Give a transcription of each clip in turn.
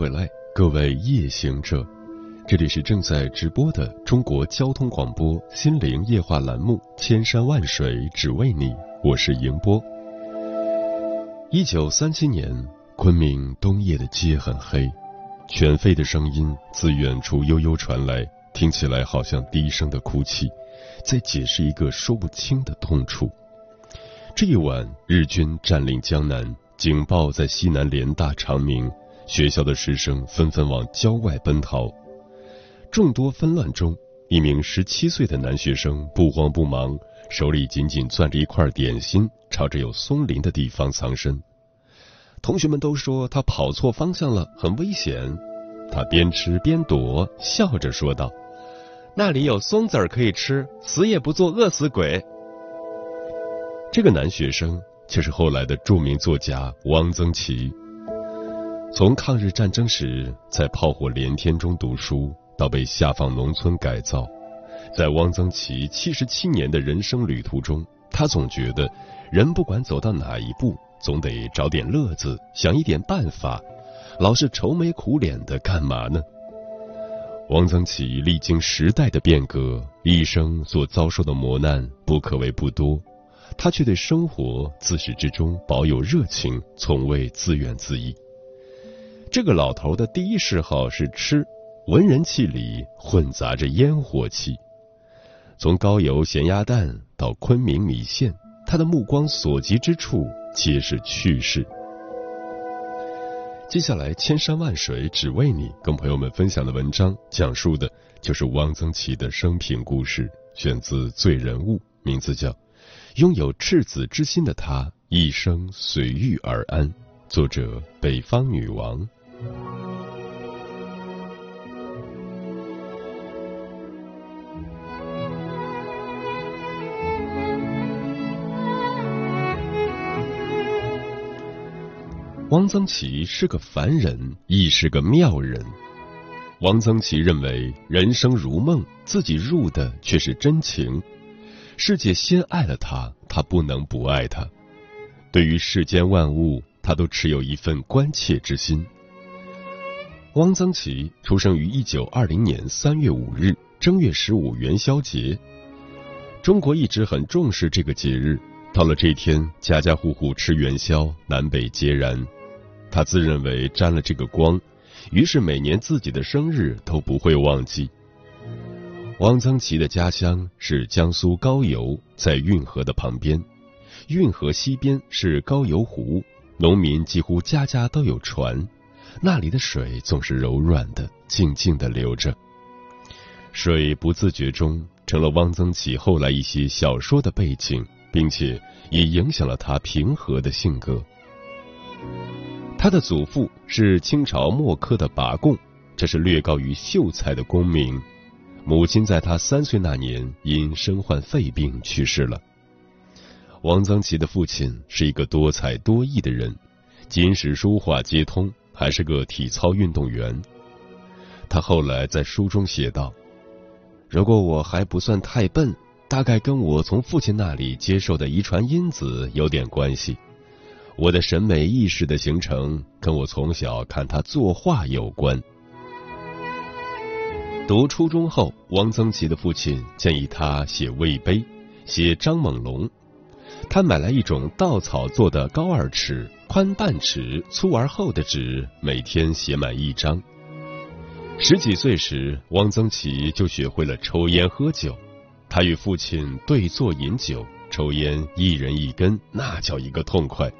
回来，各位夜行者，这里是正在直播的中国交通广播心灵夜话栏目《千山万水只为你》，我是迎波。一九三七年，昆明冬夜的街很黑，犬吠的声音自远处悠悠传来，听起来好像低声的哭泣，在解释一个说不清的痛楚。这一晚，日军占领江南，警报在西南联大长鸣。学校的师生纷纷往郊外奔逃，众多纷乱中，一名十七岁的男学生不慌不忙，手里紧紧攥着一块点心，朝着有松林的地方藏身。同学们都说他跑错方向了，很危险。他边吃边躲，笑着说道：“那里有松子儿可以吃，死也不做饿死鬼。”这个男学生却是后来的著名作家汪曾祺。从抗日战争时在炮火连天中读书，到被下放农村改造，在汪曾祺七十七年的人生旅途中，他总觉得人不管走到哪一步，总得找点乐子，想一点办法，老是愁眉苦脸的干嘛呢？汪曾祺历经时代的变革，一生所遭受的磨难不可谓不多，他却对生活自始至终保有热情，从未自怨自艾。这个老头的第一嗜好是吃，文人气里混杂着烟火气。从高邮咸鸭蛋到昆明米线，他的目光所及之处皆是趣事。接下来，千山万水只为你，跟朋友们分享的文章，讲述的就是汪曾祺的生平故事，选自《醉人物》，名字叫《拥有赤子之心的他一生随遇而安》，作者北方女王。汪曾祺是个凡人，亦是个妙人。汪曾祺认为人生如梦，自己入的却是真情。世界先爱了他，他不能不爱他。对于世间万物，他都持有一份关切之心。汪曾祺出生于一九二零年三月五日正月十五元宵节。中国一直很重视这个节日，到了这天，家家户户吃元宵，南北皆然。他自认为沾了这个光，于是每年自己的生日都不会忘记。汪曾祺的家乡是江苏高邮，在运河的旁边，运河西边是高邮湖，农民几乎家家都有船。那里的水总是柔软的，静静的流着。水不自觉中成了汪曾祺后来一些小说的背景，并且也影响了他平和的性格。他的祖父是清朝末科的拔贡，这是略高于秀才的功名。母亲在他三岁那年因身患肺病去世了。汪曾祺的父亲是一个多才多艺的人，金石书画皆通。还是个体操运动员。他后来在书中写道：“如果我还不算太笨，大概跟我从父亲那里接受的遗传因子有点关系。我的审美意识的形成，跟我从小看他作画有关。”读初中后，汪曾祺的父亲建议他写魏碑，写张猛龙。他买来一种稻草做的高二尺。宽半尺、粗而厚的纸，每天写满一张。十几岁时，汪曾祺就学会了抽烟喝酒。他与父亲对坐饮酒，抽烟一人一根，那叫一个痛快。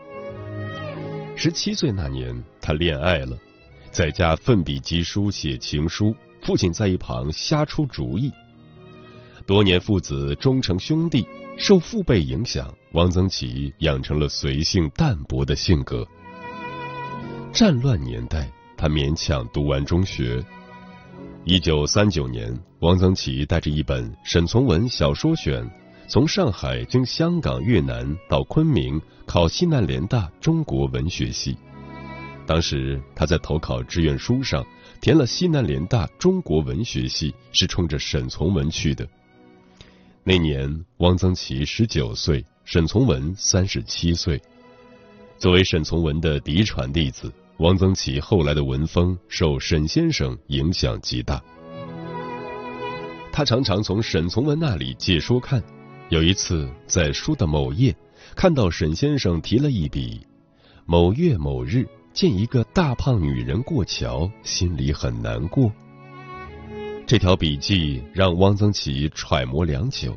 十七岁那年，他恋爱了，在家奋笔疾书写情书，父亲在一旁瞎出主意。多年父子终成兄弟，受父辈影响，汪曾祺养成了随性淡泊的性格。战乱年代，他勉强读完中学。一九三九年，汪曾祺带着一本沈从文小说选，从上海经香港、越南到昆明考西南联大中国文学系。当时他在投考志愿书上填了西南联大中国文学系，是冲着沈从文去的。那年，汪曾祺十九岁，沈从文三十七岁。作为沈从文的嫡传弟子，汪曾祺后来的文风受沈先生影响极大。他常常从沈从文那里借书看。有一次，在书的某页看到沈先生提了一笔：“某月某日见一个大胖女人过桥，心里很难过。”这条笔记让汪曾祺揣摩良久，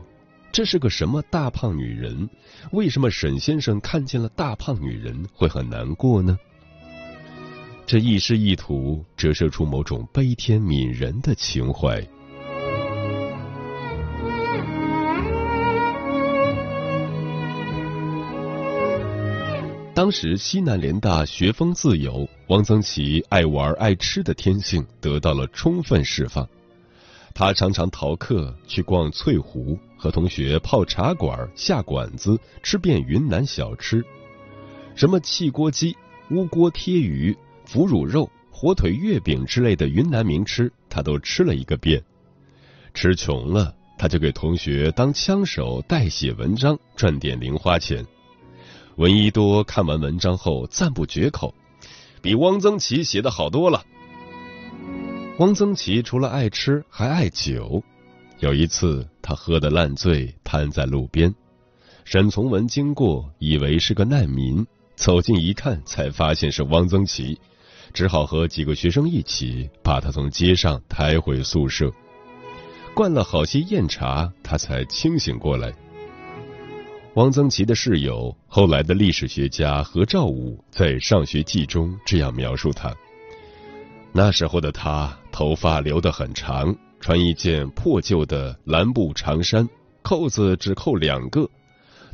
这是个什么大胖女人？为什么沈先生看见了大胖女人会很难过呢？这一诗一图折射出某种悲天悯人的情怀。当时西南联大学风自由，汪曾祺爱玩爱吃的天性得到了充分释放。他常常逃课去逛翠湖，和同学泡茶馆、下馆子，吃遍云南小吃，什么汽锅鸡、乌锅贴鱼、腐乳肉、火腿月饼之类的云南名吃，他都吃了一个遍。吃穷了，他就给同学当枪手代写文章，赚点零花钱。闻一多看完文章后赞不绝口，比汪曾祺写的好多了。汪曾祺除了爱吃，还爱酒。有一次，他喝得烂醉，瘫在路边。沈从文经过，以为是个难民，走近一看，才发现是汪曾祺，只好和几个学生一起把他从街上抬回宿舍。灌了好些酽茶，他才清醒过来。汪曾祺的室友，后来的历史学家何兆武在《上学记》中这样描述他。那时候的他，头发留得很长，穿一件破旧的蓝布长衫，扣子只扣两个。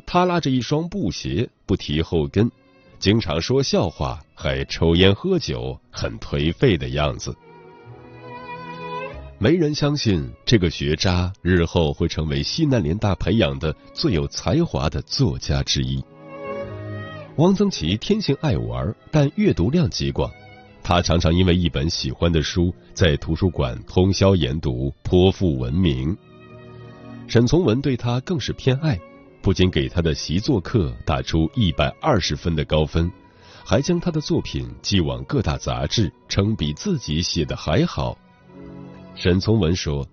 他拉着一双布鞋，不提后跟，经常说笑话，还抽烟喝酒，很颓废的样子。没人相信这个学渣日后会成为西南联大培养的最有才华的作家之一。汪曾祺天性爱玩，但阅读量极广。他常常因为一本喜欢的书，在图书馆通宵研读，颇负闻名。沈从文对他更是偏爱，不仅给他的习作课打出一百二十分的高分，还将他的作品寄往各大杂志，称比自己写的还好。沈从文说：“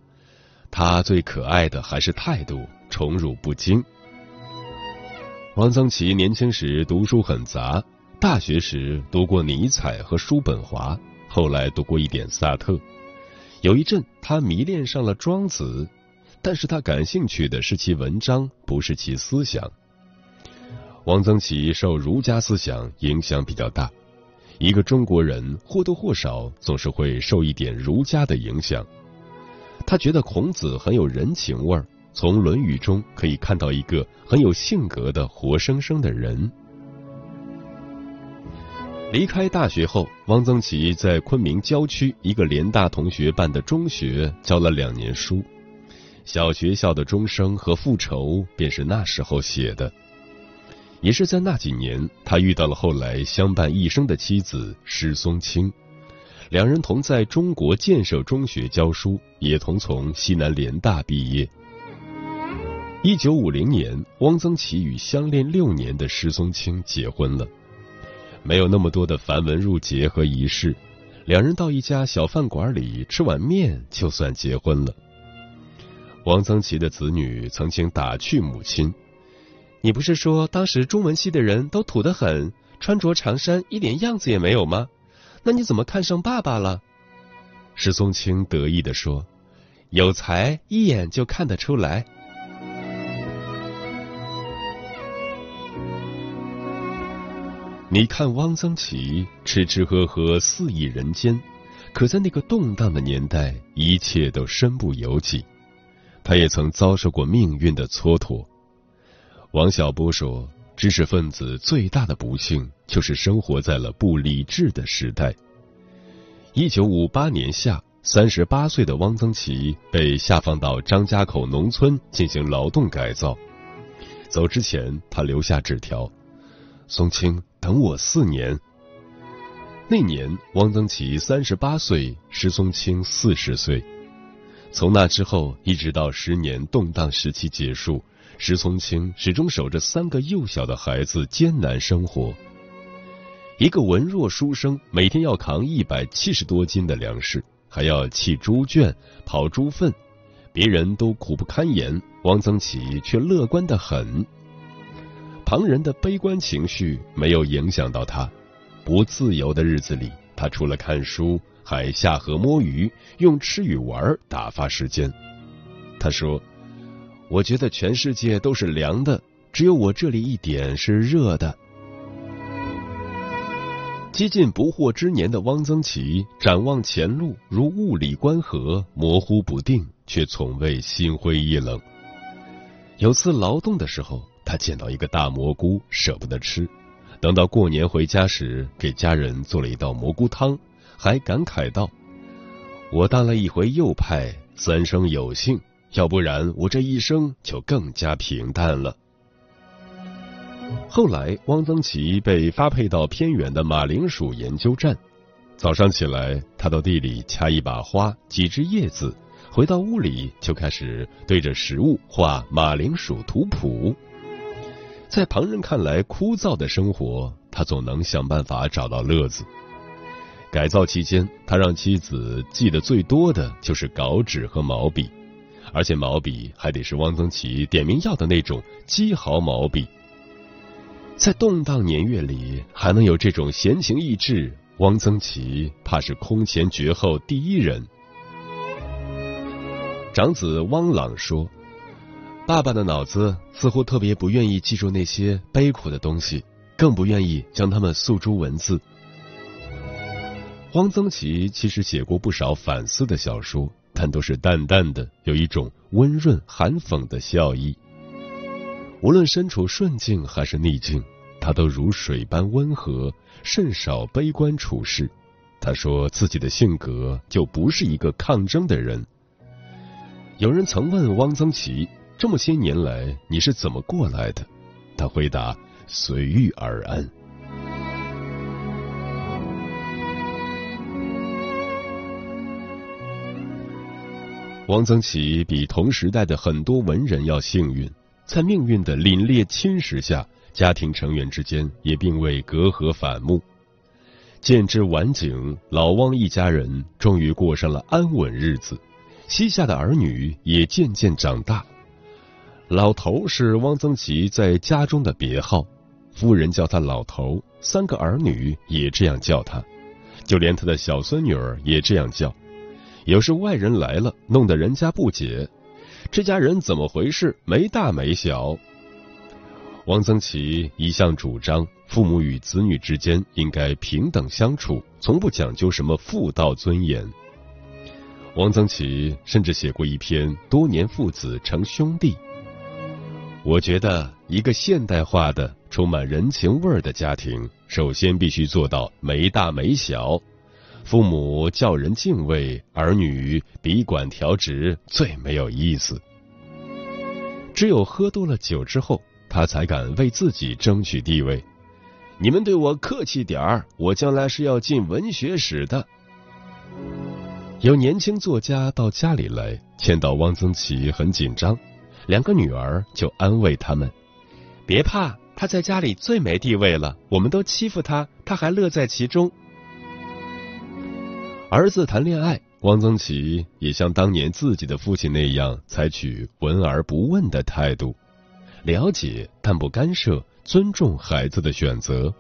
他最可爱的还是态度，宠辱不惊。”汪曾祺年轻时读书很杂。大学时读过尼采和叔本华，后来读过一点萨特。有一阵，他迷恋上了庄子，但是他感兴趣的是其文章，不是其思想。汪曾祺受儒家思想影响比较大，一个中国人或多或少总是会受一点儒家的影响。他觉得孔子很有人情味儿，从《论语》中可以看到一个很有性格的活生生的人。离开大学后，汪曾祺在昆明郊区一个联大同学办的中学教了两年书。小学校的钟声和复仇便是那时候写的。也是在那几年，他遇到了后来相伴一生的妻子施松青，两人同在中国建设中学教书，也同从西南联大毕业。一九五零年，汪曾祺与相恋六年的施松青结婚了。没有那么多的繁文缛节和仪式，两人到一家小饭馆里吃碗面，就算结婚了。王曾祺的子女曾经打趣母亲：“你不是说当时中文系的人都土得很，穿着长衫一点样子也没有吗？那你怎么看上爸爸了？”石松青得意地说：“有才一眼就看得出来。”你看，汪曾祺吃吃喝喝肆意人间，可在那个动荡的年代，一切都身不由己。他也曾遭受过命运的蹉跎。王小波说：“知识分子最大的不幸就是生活在了不理智的时代。”一九五八年夏，三十八岁的汪曾祺被下放到张家口农村进行劳动改造。走之前，他留下纸条：“松青，等我四年。”那年，汪曾祺三十八岁，石松青四十岁。从那之后，一直到十年动荡时期结束，石松青始终守着三个幼小的孩子艰难生活。一个文弱书生，每天要扛一百七十多斤的粮食，还要砌猪圈、刨猪粪，别人都苦不堪言，汪曾祺却乐观的很。旁人的悲观情绪没有影响到他。不自由的日子里，他除了看书，还下河摸鱼，用吃与玩打发时间。他说：“我觉得全世界都是凉的，只有我这里一点是热的。”几近不惑之年的汪曾祺展望前路，如雾里观河，模糊不定，却从未心灰意冷。有次劳动的时候，他见到一个大蘑菇，舍不得吃。等到过年回家时，给家人做了一道蘑菇汤，还感慨道：“我当了一回右派，三生有幸，要不然我这一生就更加平淡了。”后来，汪曾祺被发配到偏远的马铃薯研究站。早上起来，他到地里掐一把花、几枝叶子，回到屋里就开始对着食物画马铃薯图谱。在旁人看来枯燥的生活，他总能想办法找到乐子。改造期间，他让妻子记得最多的就是稿纸和毛笔，而且毛笔还得是汪曾祺点名要的那种鸡毫毛笔。在动荡年月里，还能有这种闲情逸致，汪曾祺怕是空前绝后第一人。长子汪朗说。爸爸的脑子似乎特别不愿意记住那些悲苦的东西，更不愿意将它们诉诸文字。汪曾祺其实写过不少反思的小说，但都是淡淡的，有一种温润含讽的笑意。无论身处顺境还是逆境，他都如水般温和，甚少悲观处事。他说自己的性格就不是一个抗争的人。有人曾问汪曾祺。这么些年来，你是怎么过来的？他回答：“随遇而安。”汪曾祺比同时代的很多文人要幸运，在命运的凛冽侵蚀下，家庭成员之间也并未隔阂反目。见之晚景，老汪一家人终于过上了安稳日子，膝下的儿女也渐渐长大。老头是汪曾祺在家中的别号，夫人叫他老头，三个儿女也这样叫他，就连他的小孙女儿也这样叫。有时外人来了，弄得人家不解，这家人怎么回事？没大没小。汪曾祺一向主张父母与子女之间应该平等相处，从不讲究什么妇道尊严。汪曾祺甚至写过一篇《多年父子成兄弟》。我觉得，一个现代化的、充满人情味儿的家庭，首先必须做到没大没小，父母叫人敬畏，儿女比管调直，最没有意思。只有喝多了酒之后，他才敢为自己争取地位。你们对我客气点儿，我将来是要进文学史的。有年轻作家到家里来，见到汪曾祺很紧张。两个女儿就安慰他们：“别怕，他在家里最没地位了，我们都欺负他，他还乐在其中。”儿子谈恋爱，汪曾祺也像当年自己的父亲那样，采取闻而不问的态度，了解但不干涉，尊重孩子的选择。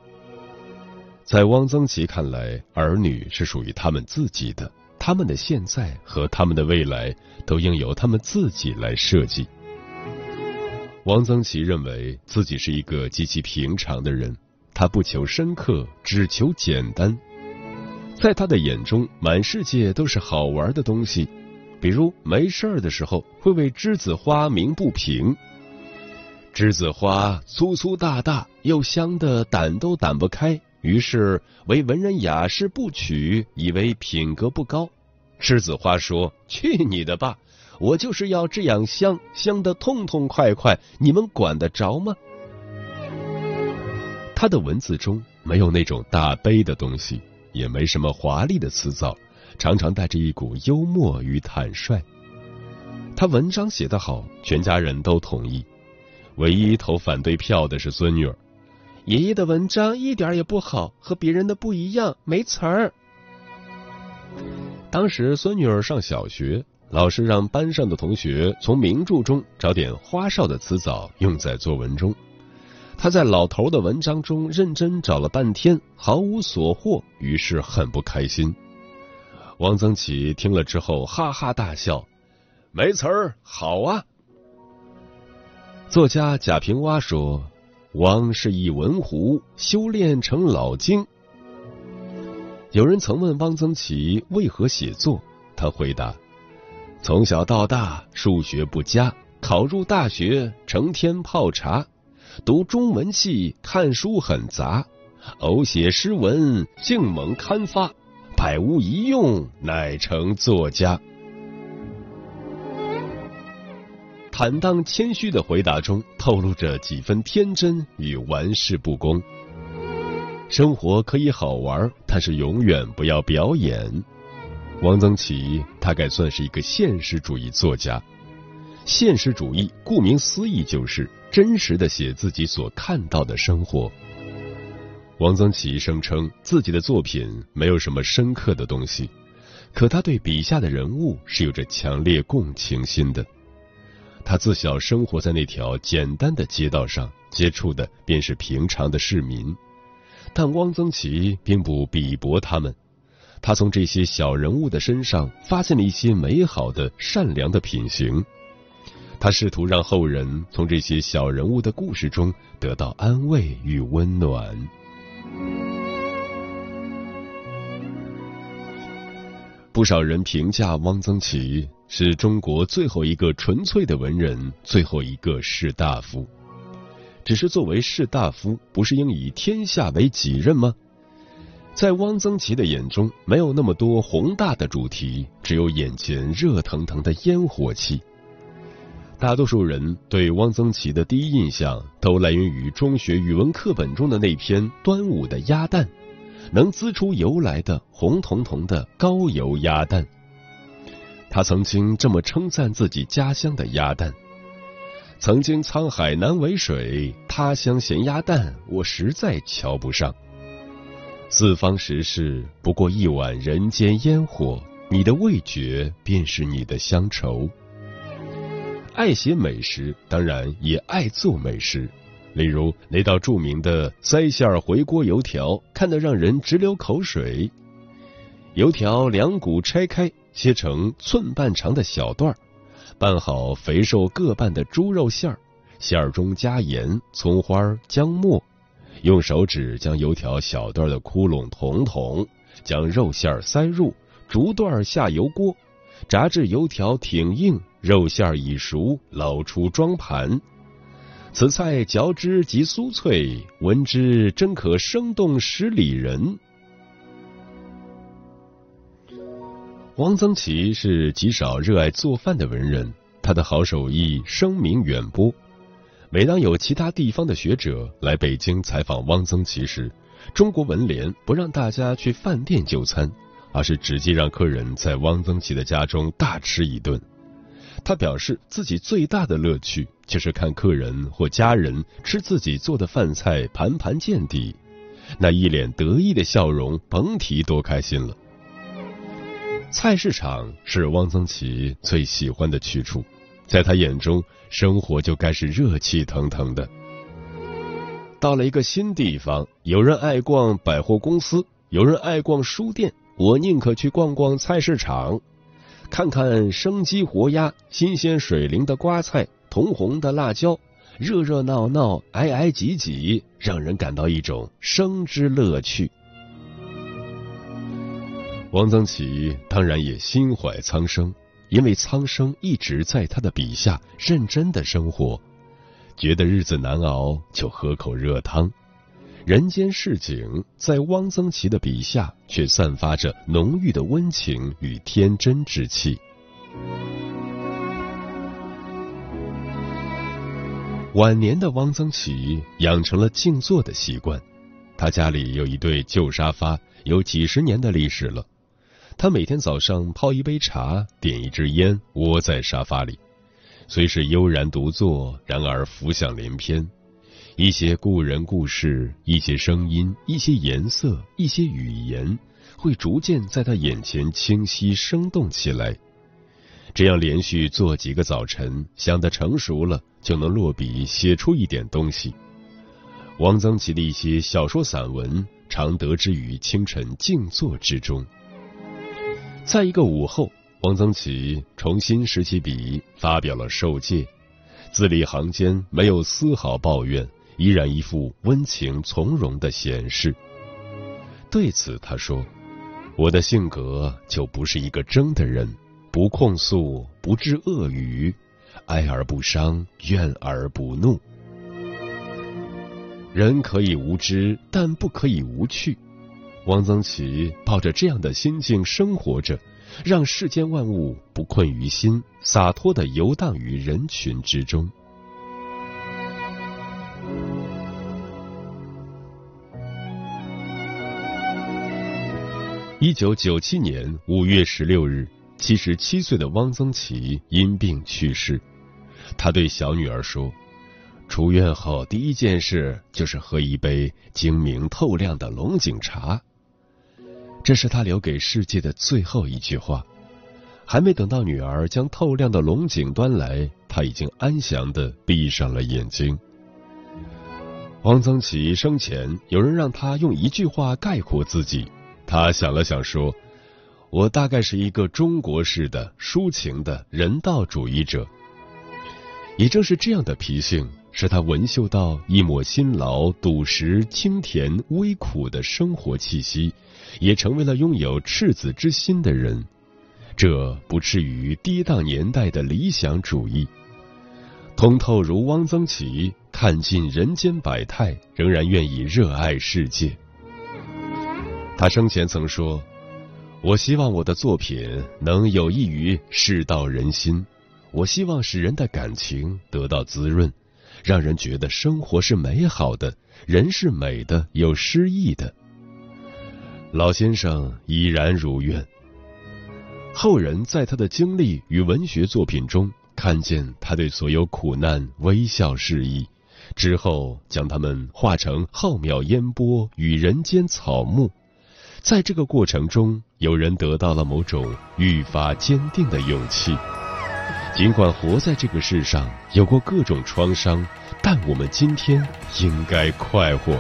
在汪曾祺看来，儿女是属于他们自己的，他们的现在和他们的未来都应由他们自己来设计。王曾祺认为自己是一个极其平常的人，他不求深刻，只求简单。在他的眼中，满世界都是好玩的东西，比如没事儿的时候会为栀子花鸣不平。栀子花粗粗大大，又香的掸都掸不开，于是为文人雅士不取，以为品格不高。栀子花说：“去你的吧！我就是要这样香，香的痛痛快快，你们管得着吗？”他的文字中没有那种大悲的东西，也没什么华丽的辞藻，常常带着一股幽默与坦率。他文章写得好，全家人都同意。唯一投反对票的是孙女儿，爷爷的文章一点也不好，和别人的不一样，没词儿。当时孙女儿上小学，老师让班上的同学从名著中找点花哨的词藻用在作文中。他在老头的文章中认真找了半天，毫无所获，于是很不开心。汪曾祺听了之后哈哈大笑：“没词儿，好啊。”作家贾平凹说：“汪是一文狐，修炼成老精。”有人曾问汪曾祺为何写作，他回答：“从小到大数学不佳，考入大学成天泡茶，读中文系看书很杂，偶写诗文竟猛刊发，百无一用，乃成作家。”坦荡谦虚的回答中透露着几分天真与玩世不恭。生活可以好玩，但是永远不要表演。汪曾祺大概算是一个现实主义作家。现实主义顾名思义就是真实的写自己所看到的生活。汪曾祺声称自己的作品没有什么深刻的东西，可他对笔下的人物是有着强烈共情心的。他自小生活在那条简单的街道上，接触的便是平常的市民。但汪曾祺并不鄙薄他们，他从这些小人物的身上发现了一些美好的、善良的品行。他试图让后人从这些小人物的故事中得到安慰与温暖。不少人评价汪曾祺。是中国最后一个纯粹的文人，最后一个士大夫。只是作为士大夫，不是应以天下为己任吗？在汪曾祺的眼中，没有那么多宏大的主题，只有眼前热腾腾的烟火气。大多数人对汪曾祺的第一印象，都来源于中学语文课本中的那篇《端午的鸭蛋》，能滋出油来的红彤彤的高油鸭蛋。他曾经这么称赞自己家乡的鸭蛋：“曾经沧海难为水，他乡咸鸭蛋，我实在瞧不上。四方食事不过一碗人间烟火，你的味觉便是你的乡愁。”爱写美食，当然也爱做美食。例如那道著名的塞馅回锅油条，看得让人直流口水。油条两股拆开。切成寸半长的小段儿，拌好肥瘦各半的猪肉馅儿，馅儿中加盐、葱花、姜末，用手指将油条小段的窟窿捅捅，将肉馅儿塞入，逐段下油锅，炸至油条挺硬，肉馅儿已熟，捞出装盘。此菜嚼之即酥脆，闻之真可生动十里人。汪曾祺是极少热爱做饭的文人，他的好手艺声名远播。每当有其他地方的学者来北京采访汪曾祺时，中国文联不让大家去饭店就餐，而是直接让客人在汪曾祺的家中大吃一顿。他表示自己最大的乐趣就是看客人或家人吃自己做的饭菜盘盘见底，那一脸得意的笑容，甭提多开心了。菜市场是汪曾祺最喜欢的去处，在他眼中，生活就该是热气腾腾的。到了一个新地方，有人爱逛百货公司，有人爱逛书店，我宁可去逛逛菜市场，看看生机活鸭、新鲜水灵的瓜菜、铜红的辣椒，热热闹闹、挨挨挤挤，让人感到一种生之乐趣。王曾祺当然也心怀苍生，因为苍生一直在他的笔下认真的生活。觉得日子难熬，就喝口热汤。人间市井，在汪曾祺的笔下，却散发着浓郁的温情与天真之气。晚年的汪曾祺养成了静坐的习惯，他家里有一对旧沙发，有几十年的历史了。他每天早上泡一杯茶，点一支烟，窝在沙发里，虽是悠然独坐，然而浮想联翩。一些故人故事，一些声音，一些颜色，一些语言，会逐渐在他眼前清晰生动起来。这样连续做几个早晨，想得成熟了，就能落笔写出一点东西。汪曾祺的一些小说散文，常得之于清晨静坐之中。在一个午后，汪曾祺重新拾起笔，发表了《受戒》，字里行间没有丝毫抱怨。依然一副温情从容的闲适。对此，他说：“我的性格就不是一个争的人，不控诉，不致恶语，哀而不伤，怨而不怒。人可以无知，但不可以无趣。”汪曾祺抱着这样的心境生活着，让世间万物不困于心，洒脱的游荡于人群之中。一九九七年五月十六日，七十七岁的汪曾祺因病去世。他对小女儿说：“出院后第一件事就是喝一杯晶明透亮的龙井茶。”这是他留给世界的最后一句话。还没等到女儿将透亮的龙井端来，他已经安详的闭上了眼睛。汪曾祺生前，有人让他用一句话概括自己。他想了想说：“我大概是一个中国式的抒情的人道主义者。也正是这样的脾性，使他闻嗅到一抹辛劳、笃实、清甜、微苦的生活气息，也成为了拥有赤子之心的人。这不至于跌宕年代的理想主义。通透如汪曾祺，看尽人间百态，仍然愿意热爱世界。”他生前曾说：“我希望我的作品能有益于世道人心，我希望使人的感情得到滋润，让人觉得生活是美好的，人是美的，有诗意的。”老先生已然如愿。后人在他的经历与文学作品中，看见他对所有苦难微笑示意，之后将他们化成浩渺烟波与人间草木。在这个过程中，有人得到了某种愈发坚定的勇气。尽管活在这个世上有过各种创伤，但我们今天应该快活。